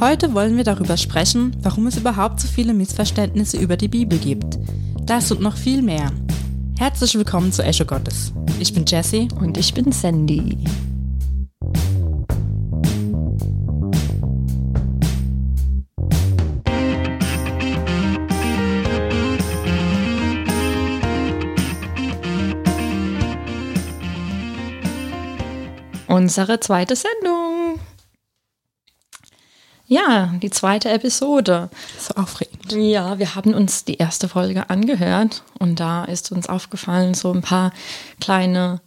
Heute wollen wir darüber sprechen, warum es überhaupt so viele Missverständnisse über die Bibel gibt. Das und noch viel mehr. Herzlich willkommen zu Echo Gottes. Ich bin Jessie und ich bin Sandy. Unsere zweite Sendung. Ja, die zweite Episode. So aufregend. Ja, wir haben uns die erste Folge angehört und da ist uns aufgefallen, so ein paar kleine,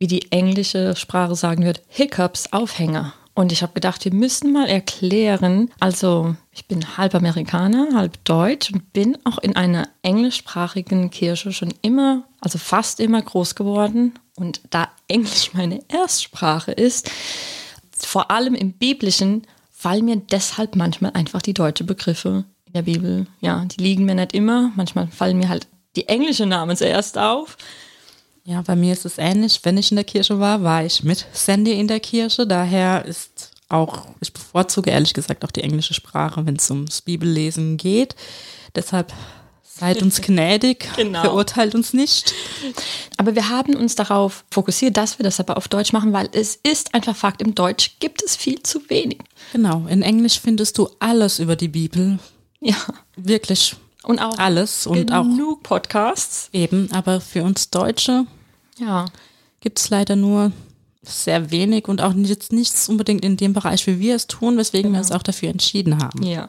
wie die englische Sprache sagen wird, Hiccups, Aufhänger. Und ich habe gedacht, wir müssen mal erklären, also ich bin halb Amerikaner, halb Deutsch und bin auch in einer englischsprachigen Kirche schon immer, also fast immer groß geworden. Und da Englisch meine Erstsprache ist, vor allem im biblischen fallen mir deshalb manchmal einfach die deutschen Begriffe in der Bibel. Ja, die liegen mir nicht immer. Manchmal fallen mir halt die englischen Namen zuerst auf. Ja, bei mir ist es ähnlich. Wenn ich in der Kirche war, war ich mit Sandy in der Kirche. Daher ist auch, ich bevorzuge ehrlich gesagt auch die englische Sprache, wenn es ums Bibellesen geht. Deshalb Seid uns gnädig, genau. verurteilt uns nicht. Aber wir haben uns darauf fokussiert, dass wir das aber auf Deutsch machen, weil es ist einfach Fakt, im Deutsch gibt es viel zu wenig. Genau, in Englisch findest du alles über die Bibel. Ja. Wirklich. Und auch alles. Und genug auch Podcasts. Eben, aber für uns Deutsche ja. gibt es leider nur sehr wenig und auch jetzt nichts unbedingt in dem Bereich, wie wir es tun, weswegen genau. wir uns auch dafür entschieden haben. Ja.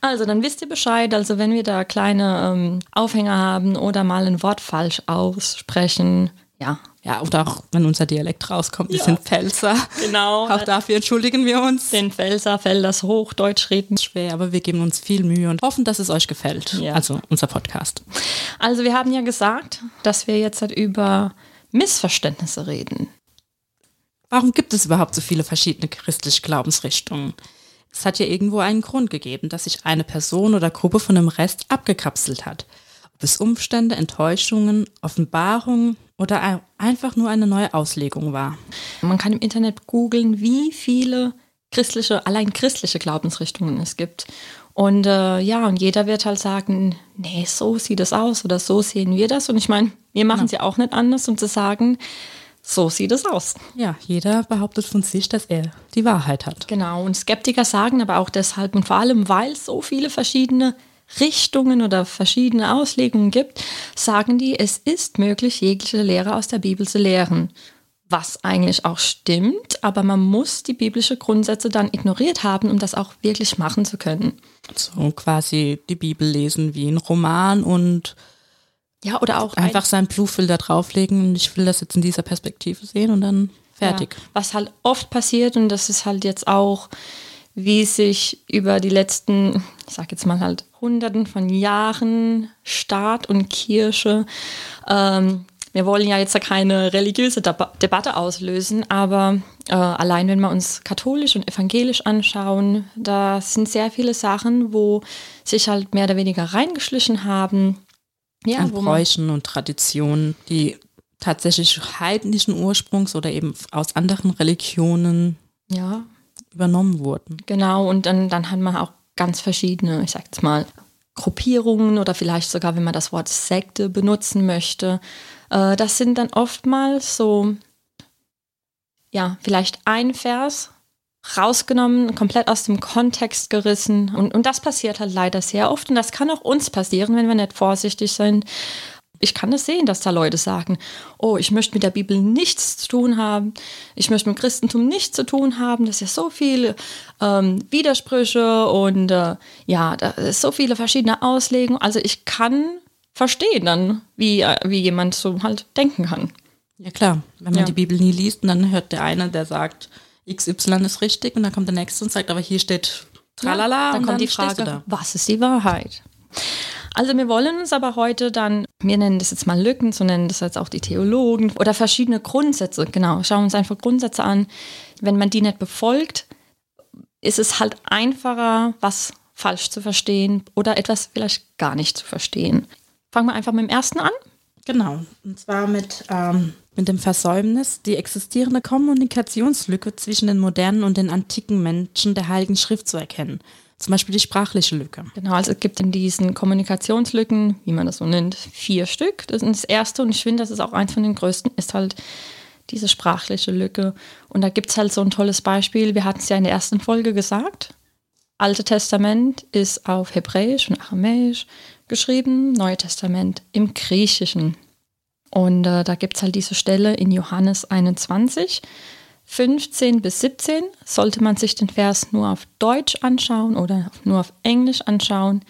Also dann wisst ihr Bescheid, also wenn wir da kleine ähm, Aufhänger haben oder mal ein Wort falsch aussprechen, ja. Ja, oder auch wenn unser Dialekt rauskommt, wir ja. sind Pfälzer. Genau. auch dafür entschuldigen wir uns. Den Pfälzer fällt das Hochdeutsch reden. Schwer, aber wir geben uns viel Mühe und hoffen, dass es euch gefällt. Ja. Also unser Podcast. Also wir haben ja gesagt, dass wir jetzt halt über Missverständnisse reden. Warum gibt es überhaupt so viele verschiedene christliche Glaubensrichtungen? Es hat ja irgendwo einen Grund gegeben, dass sich eine Person oder Gruppe von dem Rest abgekapselt hat. Ob es Umstände, Enttäuschungen, Offenbarungen oder einfach nur eine neue Auslegung war. Man kann im Internet googeln, wie viele christliche, allein christliche Glaubensrichtungen es gibt. Und äh, ja, und jeder wird halt sagen, nee, so sieht es aus oder so sehen wir das. Und ich meine, wir machen es ja. ja auch nicht anders, um zu sagen, so sieht es aus. Ja, jeder behauptet von sich, dass er die Wahrheit hat. Genau, und Skeptiker sagen aber auch deshalb und vor allem, weil es so viele verschiedene Richtungen oder verschiedene Auslegungen gibt, sagen die, es ist möglich, jegliche Lehre aus der Bibel zu lehren. Was eigentlich auch stimmt, aber man muss die biblischen Grundsätze dann ignoriert haben, um das auch wirklich machen zu können. So quasi die Bibel lesen wie ein Roman und ja, oder auch einfach sein Blue-Filter drauflegen und ich will das jetzt in dieser Perspektive sehen und dann fertig. Ja, was halt oft passiert und das ist halt jetzt auch, wie sich über die letzten, ich sag jetzt mal halt Hunderten von Jahren Staat und Kirche, ähm, wir wollen ja jetzt keine religiöse Deba Debatte auslösen, aber äh, allein wenn wir uns katholisch und evangelisch anschauen, da sind sehr viele Sachen, wo sich halt mehr oder weniger reingeschlichen haben ja, an Bräuchen und Traditionen, die tatsächlich heidnischen Ursprungs oder eben aus anderen Religionen ja. übernommen wurden. Genau, und dann, dann hat man auch ganz verschiedene, ich sag jetzt mal, Gruppierungen oder vielleicht sogar, wenn man das Wort Sekte benutzen möchte. Äh, das sind dann oftmals so, ja, vielleicht ein Vers rausgenommen, komplett aus dem Kontext gerissen. Und, und das passiert halt leider sehr oft. Und das kann auch uns passieren, wenn wir nicht vorsichtig sind. Ich kann es das sehen, dass da Leute sagen, oh, ich möchte mit der Bibel nichts zu tun haben, ich möchte mit Christentum nichts zu tun haben, das ist ja so viele ähm, Widersprüche und äh, ja, da ist so viele verschiedene Auslegungen. Also ich kann verstehen dann, wie, äh, wie jemand so halt denken kann. Ja klar, wenn man ja. die Bibel nie liest und dann hört der eine, der sagt, XY ist richtig und dann kommt der nächste und sagt, aber hier steht tralala. Ja, dann kommt dann die Frage, was ist die Wahrheit? Also wir wollen uns aber heute dann, wir nennen das jetzt mal Lücken, so nennen das jetzt auch die Theologen oder verschiedene Grundsätze, genau, schauen uns einfach Grundsätze an. Wenn man die nicht befolgt, ist es halt einfacher, was falsch zu verstehen oder etwas vielleicht gar nicht zu verstehen. Fangen wir einfach mit dem ersten an. Genau, und zwar mit, ähm, mit dem Versäumnis, die existierende Kommunikationslücke zwischen den modernen und den antiken Menschen der Heiligen Schrift zu erkennen. Zum Beispiel die sprachliche Lücke. Genau, also es gibt in diesen Kommunikationslücken, wie man das so nennt, vier Stück. Das ist das erste und ich finde, das ist auch eins von den größten, ist halt diese sprachliche Lücke. Und da gibt es halt so ein tolles Beispiel. Wir hatten es ja in der ersten Folge gesagt. Alte Testament ist auf Hebräisch und Aramäisch geschrieben, Neue Testament im Griechischen. Und äh, da gibt es halt diese Stelle in Johannes 21. 15 bis 17 sollte man sich den Vers nur auf Deutsch anschauen oder nur auf Englisch anschauen,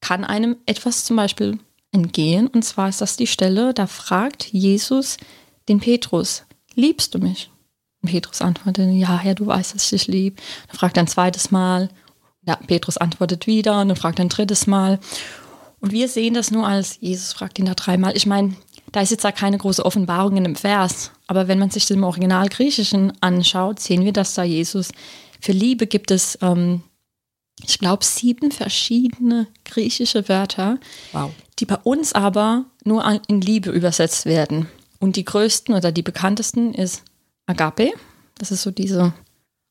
kann einem etwas zum Beispiel entgehen. Und zwar ist das die Stelle, da fragt Jesus den Petrus, liebst du mich? Und Petrus antwortet, ja, Herr, du weißt, dass ich dich lieb. Dann fragt er ein zweites Mal. Ja, Petrus antwortet wieder und dann fragt er ein drittes Mal. Und wir sehen das nur als, Jesus fragt ihn da dreimal. Ich meine, da ist jetzt da keine große Offenbarung in dem Vers, aber wenn man sich das im Original Griechischen anschaut, sehen wir, dass da Jesus für Liebe gibt es, ähm, ich glaube, sieben verschiedene griechische Wörter, wow. die bei uns aber nur in Liebe übersetzt werden. Und die größten oder die bekanntesten ist Agape, das ist so diese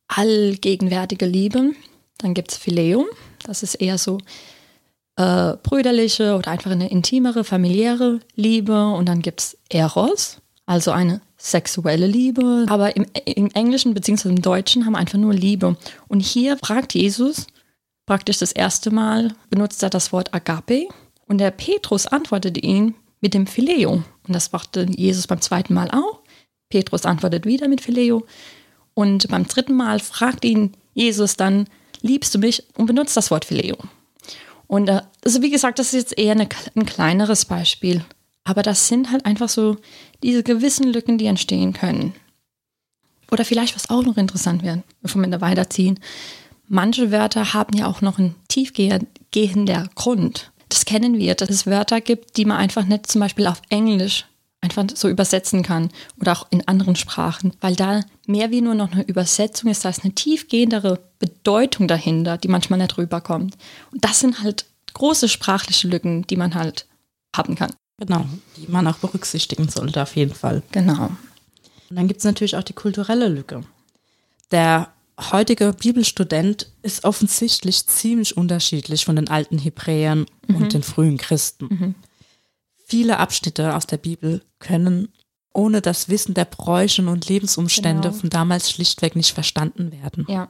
allgegenwärtige Liebe. Dann gibt es Phileum, das ist eher so äh, brüderliche oder einfach eine intimere, familiäre Liebe. Und dann gibt es Eros, also eine sexuelle Liebe. Aber im, im Englischen bzw. im Deutschen haben wir einfach nur Liebe. Und hier fragt Jesus praktisch das erste Mal, benutzt er das Wort Agape. Und der Petrus antwortete ihn mit dem Phileo. Und das machte Jesus beim zweiten Mal auch. Petrus antwortet wieder mit Phileo. Und beim dritten Mal fragt ihn Jesus dann, liebst du mich? Und benutzt das Wort Phileo. Und äh, also wie gesagt, das ist jetzt eher eine, ein kleineres Beispiel. Aber das sind halt einfach so diese gewissen Lücken, die entstehen können. Oder vielleicht, was auch noch interessant wäre, bevor wir da weiterziehen. Manche Wörter haben ja auch noch einen tiefgehender Grund. Das kennen wir, dass es Wörter gibt, die man einfach nicht zum Beispiel auf Englisch einfach so übersetzen kann oder auch in anderen Sprachen, weil da mehr wie nur noch eine Übersetzung ist, da ist eine tiefgehendere Bedeutung dahinter, die manchmal nicht rüberkommt. Und das sind halt große sprachliche Lücken, die man halt haben kann. Genau, die man auch berücksichtigen sollte auf jeden Fall. Genau. Und dann gibt es natürlich auch die kulturelle Lücke. Der heutige Bibelstudent ist offensichtlich ziemlich unterschiedlich von den alten Hebräern mhm. und den frühen Christen. Mhm. Viele Abschnitte aus der Bibel können ohne das Wissen der Bräuche und Lebensumstände genau. von damals schlichtweg nicht verstanden werden. Ja,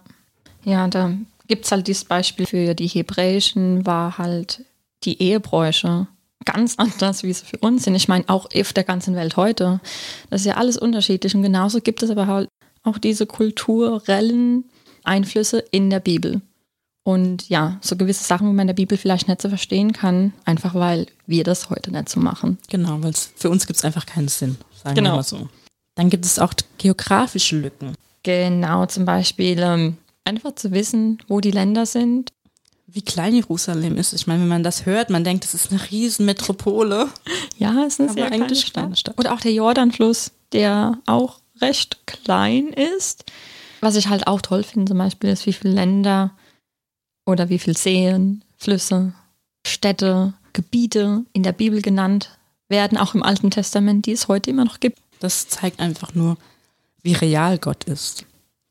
ja da gibt es halt dieses Beispiel für die Hebräischen, war halt die Ehebräuche ganz anders, wie sie für uns sind. Ich meine, auch auf der ganzen Welt heute. Das ist ja alles unterschiedlich. Und genauso gibt es aber halt auch diese kulturellen Einflüsse in der Bibel. Und ja, so gewisse Sachen, wie man in der Bibel vielleicht nicht so verstehen kann, einfach weil wir das heute nicht so machen. Genau, weil für uns gibt es einfach keinen Sinn, sagen genau. wir mal so. Dann gibt es auch geografische Lücken. Genau, zum Beispiel ähm, einfach zu wissen, wo die Länder sind. Wie klein Jerusalem ist. Ich meine, wenn man das hört, man denkt, es ist eine Riesenmetropole. ja, es ist eine sehr kleine Stadt. Stadt. Oder auch der Jordanfluss, der auch recht klein ist. Was ich halt auch toll finde zum Beispiel, ist, wie viele Länder oder wie viele Seen, Flüsse, Städte, Gebiete in der Bibel genannt werden, auch im Alten Testament, die es heute immer noch gibt. Das zeigt einfach nur, wie real Gott ist.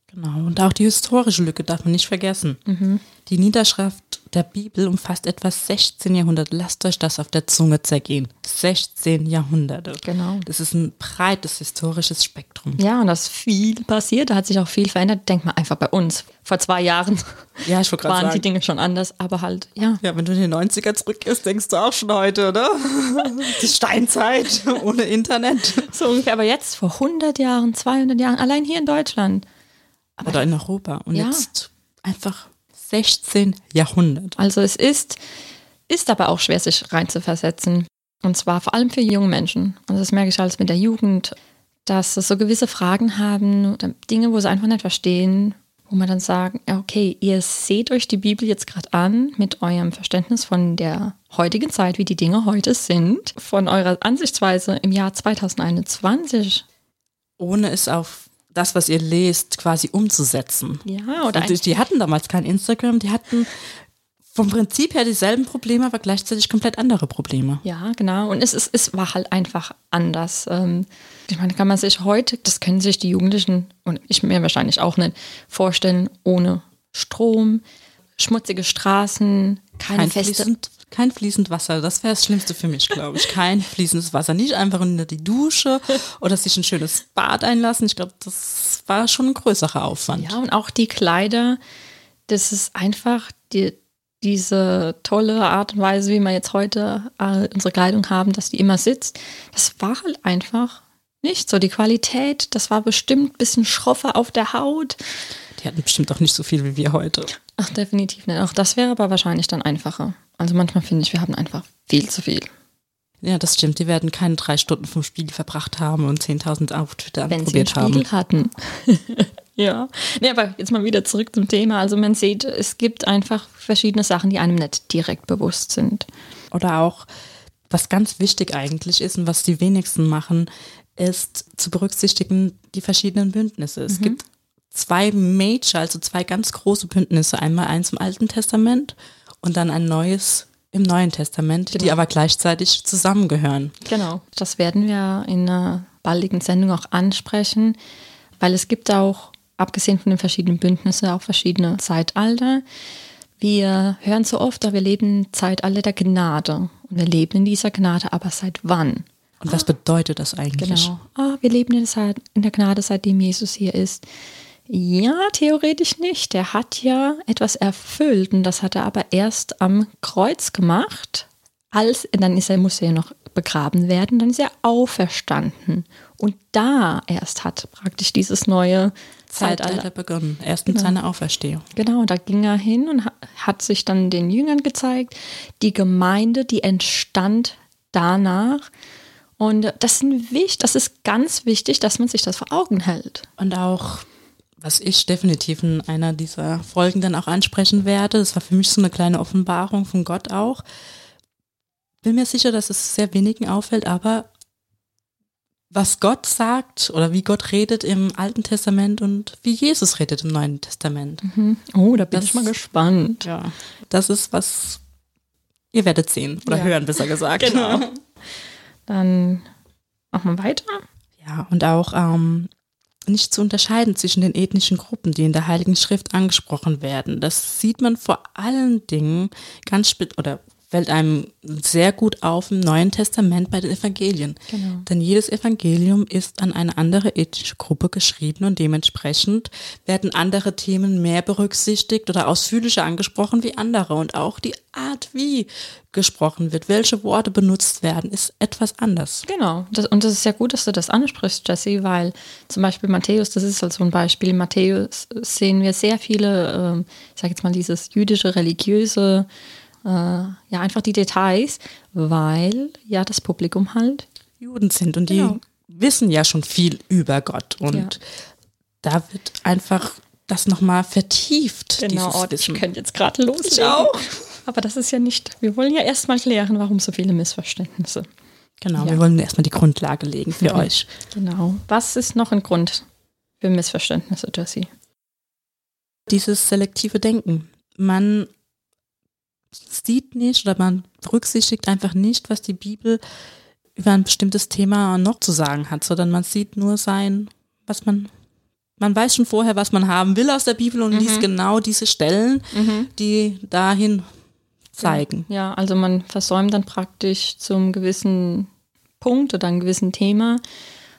Genau. Und auch die historische Lücke darf man nicht vergessen. Mhm. Die Niederschrift der Bibel umfasst etwa 16 Jahrhunderte. Lasst euch das auf der Zunge zergehen. 16 Jahrhunderte. Genau. Das ist ein breites historisches Spektrum. Ja, und das ist viel passiert. Da hat sich auch viel verändert. Denk mal einfach bei uns. Vor zwei Jahren ja, ich waren sagen. die Dinge schon anders, aber halt, ja. Ja, wenn du in die 90er zurückgehst, denkst du auch schon heute, oder? die Steinzeit ohne Internet. So ungefähr. Aber jetzt, vor 100 Jahren, 200 Jahren, allein hier in Deutschland oder in Europa. Und ja. jetzt einfach 16 Jahrhundert. Also es ist, ist aber auch schwer, sich reinzuversetzen. Und zwar vor allem für junge Menschen. Also das merke ich alles mit der Jugend, dass sie so gewisse Fragen haben oder Dinge, wo sie einfach nicht verstehen, wo man dann sagt, okay, ihr seht euch die Bibel jetzt gerade an mit eurem Verständnis von der heutigen Zeit, wie die Dinge heute sind, von eurer Ansichtsweise im Jahr 2021. Ohne es auf das, was ihr lest, quasi umzusetzen. Ja, oder die, die hatten damals kein Instagram, die hatten vom Prinzip her dieselben Probleme, aber gleichzeitig komplett andere Probleme. Ja, genau. Und es, ist, es war halt einfach anders. Ähm, ich meine, kann man sich heute, das können sich die Jugendlichen und ich mir wahrscheinlich auch nicht vorstellen, ohne Strom, schmutzige Straßen, keine Kein feste. fließend, kein fließend Wasser, das wäre das Schlimmste für mich, glaube ich. Kein fließendes Wasser. Nicht einfach unter die Dusche oder sich ein schönes Bad einlassen. Ich glaube, das war schon ein größerer Aufwand. Ja, und auch die Kleider, das ist einfach die, diese tolle Art und Weise, wie wir jetzt heute äh, unsere Kleidung haben, dass die immer sitzt. Das war halt einfach nicht so. Die Qualität, das war bestimmt ein bisschen schroffer auf der Haut. Die hatten bestimmt auch nicht so viel wie wir heute. Ach, definitiv nicht. Auch das wäre aber wahrscheinlich dann einfacher. Also manchmal finde ich, wir haben einfach viel zu viel. Ja, das stimmt. Die werden keine drei Stunden vom Spiegel verbracht haben und 10.000 Outfits Wenn sie einen haben. Spiegel hatten. ja. Nee, aber jetzt mal wieder zurück zum Thema. Also man sieht, es gibt einfach verschiedene Sachen, die einem nicht direkt bewusst sind. Oder auch, was ganz wichtig eigentlich ist und was die wenigsten machen, ist zu berücksichtigen die verschiedenen Bündnisse. Es gibt zwei Major, also zwei ganz große Bündnisse. Einmal eins im Alten Testament und dann ein neues im Neuen Testament, die Genau. aber gleichzeitig zusammengehören. Genau. Das werden wir in einer baldigen Sendung auch ansprechen, weil es gibt auch, abgesehen von den verschiedenen Bündnissen, auch verschiedene Zeitalter. Wir hören so oft, wir leben im Zeitalter der Gnade. Und wir leben in dieser Gnade, aber seit wann? Und was bedeutet das eigentlich? Genau. Ah, wir leben in der Gnade, seitdem Jesus hier ist. Ja, theoretisch nicht. Er hat ja etwas erfüllt und das hat er aber erst am Kreuz gemacht. Als, dann ist er, musste er noch begraben werden, dann ist er auferstanden. Und da erst hat praktisch dieses neue Zeitalter Zeitalter. begonnen. Erst mit seiner Auferstehung. Genau, da ging er hin und ha- hat sich dann den Jüngern gezeigt. Die Gemeinde, die entstand danach. Und das, sind wich- das ist ganz wichtig, dass man sich das vor Augen hält. Und auch, was ich definitiv in einer dieser Folgen dann auch ansprechen werde, das war für mich so eine kleine Offenbarung von Gott auch. Bin mir sicher, dass es sehr wenigen auffällt, aber was Gott sagt oder wie Gott redet im Alten Testament und wie Jesus redet im Neuen Testament. Oh, da bin Das- ich mal gespannt. Ja, das ist was ihr werdet sehen oder Ja. hören, besser gesagt. Genau. Dann machen wir weiter. Ja, und auch ähm, nicht zu unterscheiden zwischen den ethnischen Gruppen, die in der Heiligen Schrift angesprochen werden. Das sieht man vor allen Dingen ganz spät oder fällt einem sehr gut auf im Neuen Testament bei den Evangelien. Genau. Denn jedes Evangelium ist an eine andere ethnische Gruppe geschrieben und dementsprechend werden andere Themen mehr berücksichtigt oder ausführlicher angesprochen wie andere. Und auch die Art, wie gesprochen wird, welche Worte benutzt werden, ist etwas anders. Genau. Das, und das ist ja gut, dass du das ansprichst, Jesse, weil zum Beispiel Matthäus, das ist halt so ein Beispiel. In Matthäus sehen wir sehr viele, ähm, ich sage jetzt mal, dieses jüdische, religiöse, äh, ja, einfach die Details, weil ja das Publikum halt Juden sind und die Genau. wissen ja schon viel über Gott und Ja. da wird einfach das nochmal vertieft, Genau, dieses oh, ich könnte jetzt gerade loslegen. Ich auch. Aber das ist ja nicht, wir wollen ja erstmal klären, warum so viele Missverständnisse. Genau, Ja. wir wollen erstmal die Grundlage legen für euch. Genau. Was ist noch ein Grund für Missverständnisse, Jesse? Dieses selektive Denken. Man sieht nicht oder man berücksichtigt einfach nicht, was die Bibel über ein bestimmtes Thema noch zu sagen hat, sondern man sieht nur sein, was man, man weiß schon vorher, was man haben will aus der Bibel und liest genau diese Stellen, die dahin zeigen. Ja, also man versäumt dann praktisch zum gewissen Punkt oder einem gewissen Thema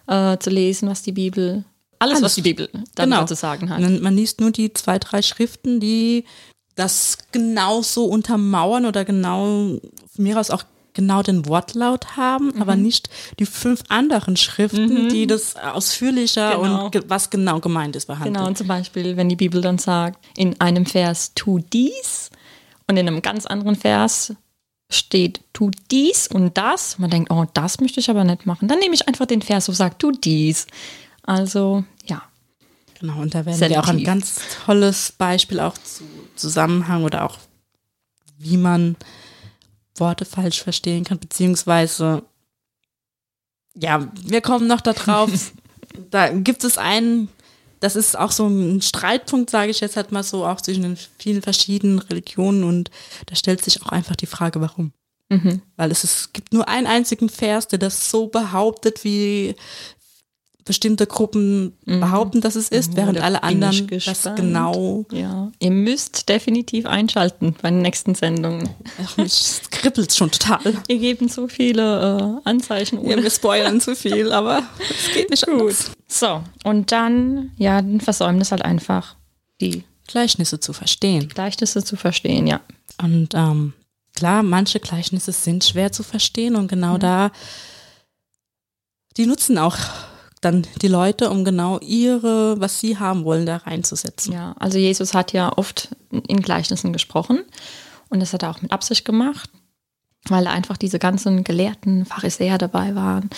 äh, zu lesen, was die Bibel, alles, Alles. was die Bibel dann Genau. zu sagen hat. Man liest nur die zwei, drei Schriften, die das genau so untermauern oder genau, von mir aus auch genau den Wortlaut haben, Mhm. aber nicht die fünf anderen Schriften, die das ausführlicher Genau. und ge was genau gemeint ist behandeln. Genau, und zum Beispiel, wenn die Bibel dann sagt, in einem Vers tu dies und in einem ganz anderen Vers steht tu dies und das. Man denkt, oh, das möchte ich aber nicht machen. Dann nehme ich einfach den Vers, wo sagt tu dies. Also, ja. Genau, und da werden wir auch ein Selektiv. ganz tolles Beispiel auch zu Zusammenhang oder auch wie man Worte falsch verstehen kann, beziehungsweise ja, wir kommen noch darauf. da gibt es einen das ist auch so ein Streitpunkt, sage ich jetzt halt mal so, auch zwischen den vielen verschiedenen Religionen und da stellt sich auch einfach die Frage, warum. Mhm. Weil es, ist, es gibt nur einen einzigen Vers, der das so behauptet, wie bestimmte Gruppen mhm. behaupten, dass es ist, mhm, während alle anderen das genau. Ja, ihr müsst definitiv einschalten bei den nächsten Sendungen. Ach, mich kribbelt schon total. Wir geben so viele äh, Anzeichen. Ohne. Ja, wir spoilern zu viel, aber es geht nicht gut. So, und dann, ja, ein Versäumnis halt einfach die Gleichnisse zu verstehen. Gleichnisse zu verstehen, ja. Und ähm, klar, manche Gleichnisse sind schwer zu verstehen und genau mhm. da, die nutzen auch dann die Leute, um genau ihre, was sie haben wollen, da reinzusetzen. Ja, also Jesus hat ja oft in Gleichnissen gesprochen und das hat er auch mit Absicht gemacht, weil einfach diese ganzen gelehrten Pharisäer dabei waren.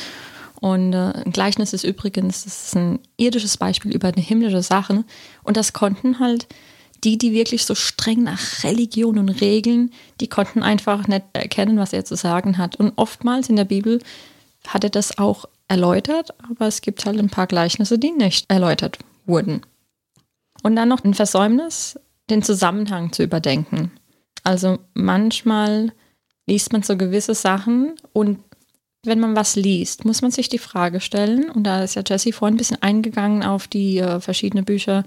Und äh, ein Gleichnis ist übrigens, das ist ein irdisches Beispiel über eine himmlische Sache. Und das konnten halt die, die wirklich so streng nach Religion und Regeln, die konnten einfach nicht erkennen, was er zu sagen hat. Und oftmals in der Bibel hat er das auch erläutert, aber es gibt halt ein paar Gleichnisse, die nicht erläutert wurden. Und dann noch ein Versäumnis, den Zusammenhang zu überdenken. Also manchmal liest man so gewisse Sachen und wenn man was liest, muss man sich die Frage stellen, und da ist ja Jessie vorhin ein bisschen eingegangen auf die äh, verschiedenen Bücher,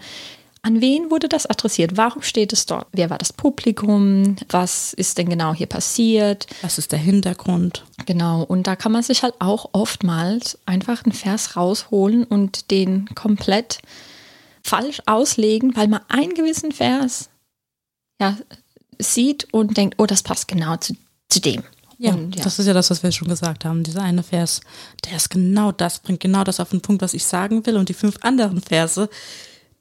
an wen wurde das adressiert? Warum steht es dort? Wer war das Publikum? Was ist denn genau hier passiert? Was ist der Hintergrund? Genau, und da kann man sich halt auch oftmals einfach einen Vers rausholen und den komplett falsch auslegen, weil man einen gewissen Vers ja, sieht und denkt, oh, das passt genau zu, zu dem. Ja, und, ja, das ist ja das, was wir schon gesagt haben. Dieser eine Vers, der ist genau das, bringt genau das auf den Punkt, was ich sagen will. Und die fünf anderen Verse,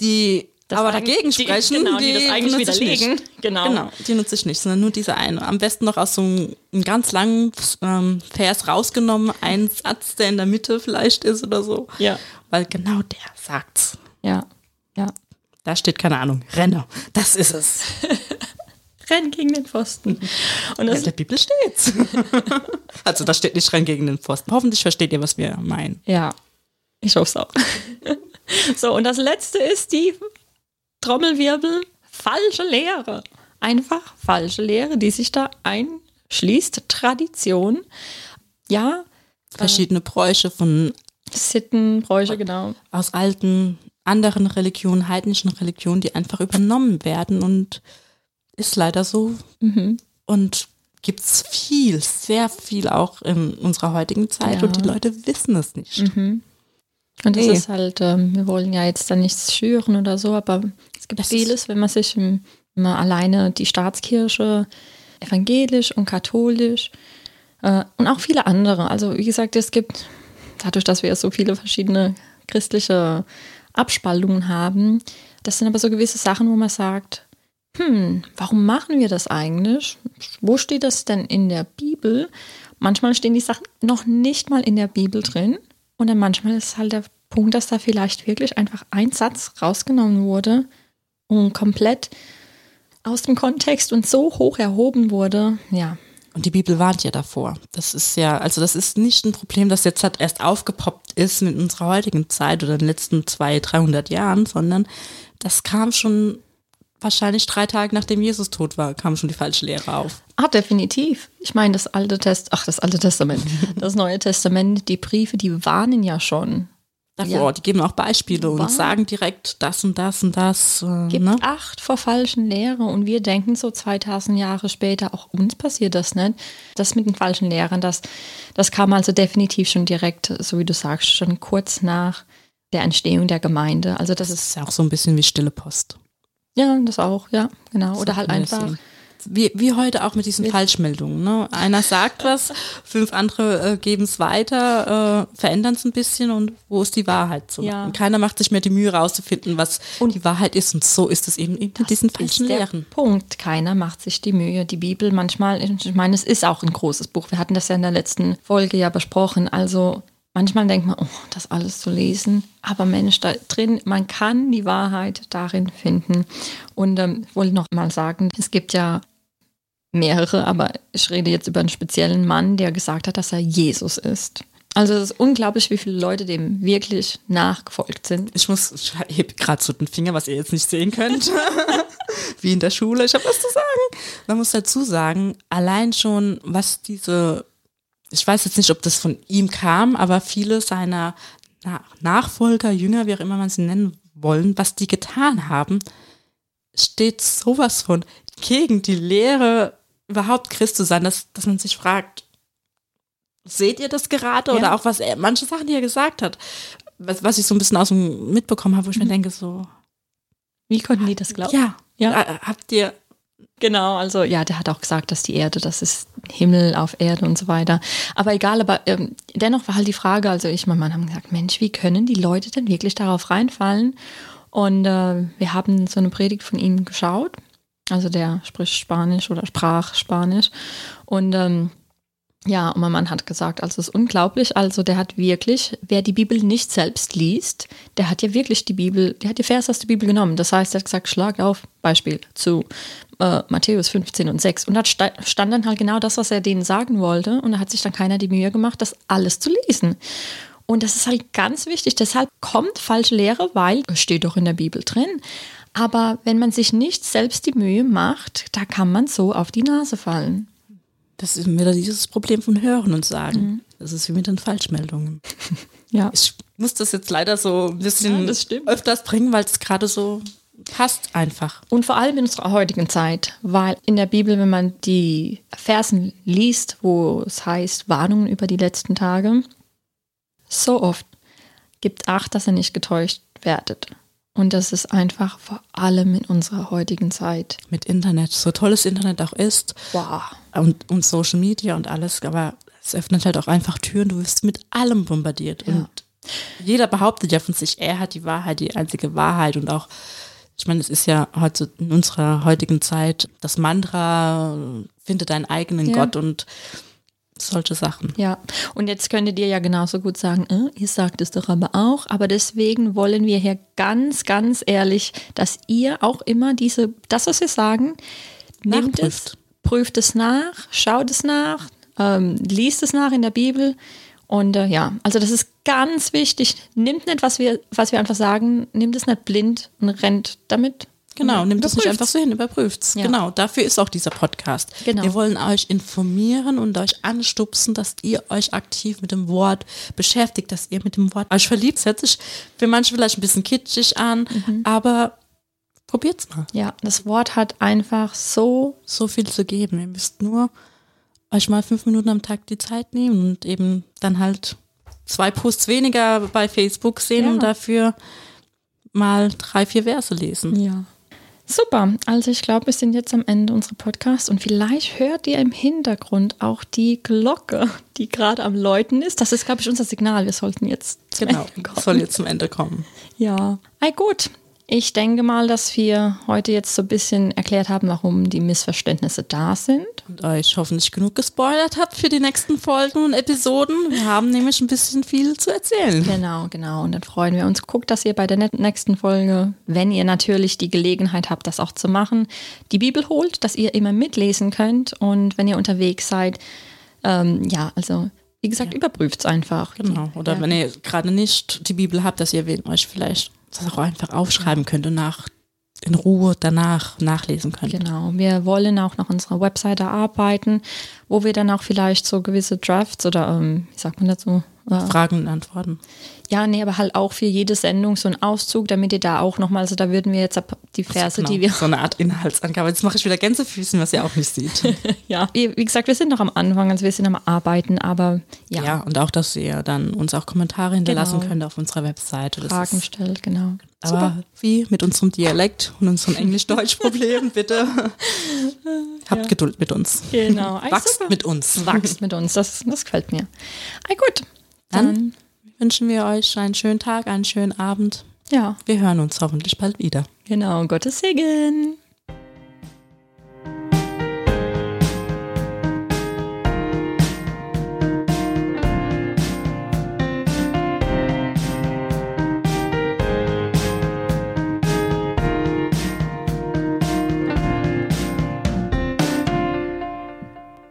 die das aber dagegen sprechen, die, genau, die, die das eigentlich widerlegen. Genau. genau, die nutze ich nicht, sondern nur diese eine. Am besten noch aus so einem, einem ganz langen ähm, Vers rausgenommen, ein Satz, der in der Mitte vielleicht ist oder so. Ja. Weil genau der sagt's. Ja, ja. Da steht, keine Ahnung, Renne. Das ist es. Renn gegen den Pfosten. Und das in der Bibel steht's. also da steht nicht Renn gegen den Pfosten. Hoffentlich versteht ihr, was wir meinen. Ja, ich hoffe es auch. so, und das letzte ist die Trommelwirbel, falsche Lehre. Einfach falsche Lehre, die sich da einschließt. Tradition. Ja. Verschiedene Bräuche von Sitten, Bräuche, genau. Aus alten, anderen Religionen, heidnischen Religionen, die einfach übernommen werden und ist leider so. Mhm. Und gibt es viel, sehr viel auch in unserer heutigen Zeit ja. und die Leute wissen es nicht. Mhm. Und das nee. ist halt, ähm, wir wollen ja jetzt da nichts schüren oder so, aber es gibt das vieles, wenn man sich wenn man alleine die Staatskirche, evangelisch und katholisch äh, und auch viele andere. Also wie gesagt, es gibt, dadurch, dass wir so viele verschiedene christliche Abspaltungen haben, das sind aber so gewisse Sachen, wo man sagt, hm, warum machen wir das eigentlich? Wo steht das denn in der Bibel? Manchmal stehen die Sachen noch nicht mal in der Bibel drin. Und dann manchmal ist halt der Punkt, dass da vielleicht wirklich einfach ein Satz rausgenommen wurde und komplett aus dem Kontext und so hoch erhoben wurde. Ja. Und die Bibel warnt ja davor. Das ist ja, also das ist nicht ein Problem, das jetzt halt erst aufgepoppt ist in unserer heutigen Zeit oder den letzten zwei, 300 Jahren, sondern das kam schon wahrscheinlich drei Tage nachdem Jesus tot war, kam schon die falsche Lehre auf. Ah, definitiv. Ich meine, das alte Test, ach, das alte Testament, das neue Testament, die Briefe, die warnen ja schon. Davor, ja. die geben auch Beispiele und sagen direkt das und das und das. Äh, Gibt ne? acht vor falschen Lehre und wir denken so 2000 Jahre später, auch uns passiert das nicht. Das mit den falschen Lehrern, das, das kam also definitiv schon direkt, so wie du sagst, schon kurz nach der Entstehung der Gemeinde. Also das, das ist ja auch so ein bisschen wie stille Post. Ja, das auch, ja, genau. Oder halt einfach. Wie, wie heute auch mit diesen mit Falschmeldungen. Ne? Einer sagt was, fünf andere äh, geben es weiter, äh, verändern es ein bisschen und wo ist die Wahrheit? So. Ja. Und keiner macht sich mehr die Mühe rauszufinden, was und die Wahrheit ist. Und so ist es eben in diesen falschen Lehren. Punkt. Keiner macht sich die Mühe. Die Bibel manchmal, ich meine, es ist auch ein großes Buch. Wir hatten das ja in der letzten Folge ja besprochen. Also Manchmal denkt man, oh, das alles zu lesen, aber Mensch, da drin, man kann die Wahrheit darin finden. Und ähm, ich wollte noch mal sagen, es gibt ja mehrere, aber ich rede jetzt über einen speziellen Mann, der gesagt hat, dass er Jesus ist. Also es ist unglaublich, wie viele Leute dem wirklich nachgefolgt sind. Ich muss, ich hebe gerade so den Finger, was ihr jetzt nicht sehen könnt. Wie in der Schule, ich habe was zu sagen. Man muss dazu sagen, allein schon, was diese, ich weiß jetzt nicht, ob das von ihm kam, aber viele seiner Nachfolger, Jünger, wie auch immer man sie nennen wollen, was die getan haben, steht sowas von gegen die Lehre überhaupt Christ zu sein, dass, dass man sich fragt, seht ihr das gerade? Ja. Oder auch was er, manche Sachen, die er gesagt hat, was, was ich so ein bisschen aus dem mitbekommen habe, wo ich mhm. mir denke, so. Wie konnten die das glauben? Ja. ja. Äh, habt ihr. Genau, also ja, der hat auch gesagt, dass die Erde, das ist Himmel auf Erde und so weiter. Aber egal, aber ähm, dennoch war halt die Frage, also ich mein Mann haben gesagt, Mensch, wie können die Leute denn wirklich darauf reinfallen? Und äh, wir haben so eine Predigt von ihm geschaut. Also der spricht Spanisch oder sprach Spanisch. Und ähm, ja, und mein Mann hat gesagt, also es ist unglaublich, also der hat wirklich, wer die Bibel nicht selbst liest, der hat ja wirklich die Bibel, der hat die Vers aus der Bibel genommen. Das heißt, er hat gesagt, schlag auf, Beispiel zu äh, Matthäus 15 und 6. Und da stand dann halt genau das, was er denen sagen wollte. Und da hat sich dann keiner die Mühe gemacht, das alles zu lesen. Und das ist halt ganz wichtig. Deshalb kommt falsche Lehre, weil es steht doch in der Bibel drin. Aber wenn man sich nicht selbst die Mühe macht, da kann man so auf die Nase fallen. Das ist wieder dieses Problem von Hören und Sagen. Mhm. Das ist wie mit den Falschmeldungen. ja. Ich muss das jetzt leider so ein bisschen ja, öfters bringen, weil es gerade so passt einfach. Und vor allem in unserer heutigen Zeit, weil in der Bibel, wenn man die Versen liest, wo es heißt Warnungen über die letzten Tage, so oft gibt Acht, dass er nicht getäuscht werdet. Und das ist einfach vor allem in unserer heutigen Zeit. Mit Internet, so toll das Internet auch ist. Wow. Und, und Social Media und alles, aber es öffnet halt auch einfach Türen, du wirst mit allem bombardiert. Ja. Und jeder behauptet ja von sich, er hat die Wahrheit, die einzige Wahrheit und auch, ich meine, es ist ja heute in unserer heutigen Zeit das Mantra, finde deinen eigenen ja. Gott und solche Sachen. Ja, und jetzt könntet ihr ja genauso gut sagen, äh, ihr sagt es doch aber auch, aber deswegen wollen wir hier ganz, ganz ehrlich, dass ihr auch immer diese, das, was wir sagen, nehmt es, prüft es nach, schaut es nach, ähm, liest es nach in der Bibel und äh, ja, also das ist ganz wichtig. Nimmt nicht, was wir, was wir einfach sagen, nimmt es nicht blind und rennt damit Genau, nimmt es nicht einfach so hin, überprüft es. Ja. Genau, dafür ist auch dieser Podcast. Genau. Wir wollen euch informieren und euch anstupsen, dass ihr euch aktiv mit dem Wort beschäftigt, dass ihr mit dem Wort euch verliebt. Das hört sich für manche vielleicht ein bisschen kitschig an, mhm. aber probiert's mal. Ja, das Wort hat einfach so, so viel zu geben. Ihr müsst nur euch mal fünf Minuten am Tag die Zeit nehmen und eben dann halt zwei Posts weniger bei Facebook sehen ja. und dafür mal drei, vier Verse lesen. Ja. Super, also ich glaube, wir sind jetzt am Ende unseres Podcasts und vielleicht hört ihr im Hintergrund auch die Glocke, die gerade am Läuten ist. Das ist, glaube ich, unser Signal. Wir sollten jetzt zum genau, Ende kommen. soll jetzt zum Ende kommen. Ja, Ei, gut. Ich denke mal, dass wir heute jetzt so ein bisschen erklärt haben, warum die Missverständnisse da sind. Und euch hoffentlich genug gespoilert habt für die nächsten Folgen und Episoden. Wir haben nämlich ein bisschen viel zu erzählen. Genau, genau. Und dann freuen wir uns. Guckt, dass ihr bei der nächsten Folge, wenn ihr natürlich die Gelegenheit habt, das auch zu machen, die Bibel holt, dass ihr immer mitlesen könnt. Und wenn ihr unterwegs seid, ähm, ja, also wie gesagt, ja. überprüft es einfach. Genau. Oder ja. wenn ihr gerade nicht die Bibel habt, dass ihr euch vielleicht das auch einfach aufschreiben könnte nach in Ruhe danach nachlesen könnt. Genau. Wir wollen auch nach unserer Webseite arbeiten, wo wir dann auch vielleicht so gewisse Drafts oder ähm, wie sagt man dazu? Äh, Fragen und Antworten. Ja, nee, aber halt auch für jede Sendung so ein Auszug, damit ihr da auch nochmal, also da würden wir jetzt die Verse, genau, die wir. So eine Art Inhaltsangabe. Jetzt mache ich wieder Gänsefüßen, was ihr auch nicht sieht. ja, wie, wie, gesagt, wir sind noch am Anfang, also wir sind am Arbeiten, aber ja. Ja, und auch, dass ihr dann uns auch Kommentare hinterlassen genau. könnt auf unserer Webseite. Das Fragen stellt, genau. Aber Super. wie mit unserem Dialekt und unserem Englisch-Deutsch-Problem, bitte. Habt ja. Geduld mit uns. Genau. Wachst mit uns. Wachst mit uns, das, das gefällt mir. Ay, gut. Dann, dann wünschen wir euch einen schönen Tag, einen schönen Abend. Ja. Wir hören uns hoffentlich bald wieder. Genau, Gottes Segen.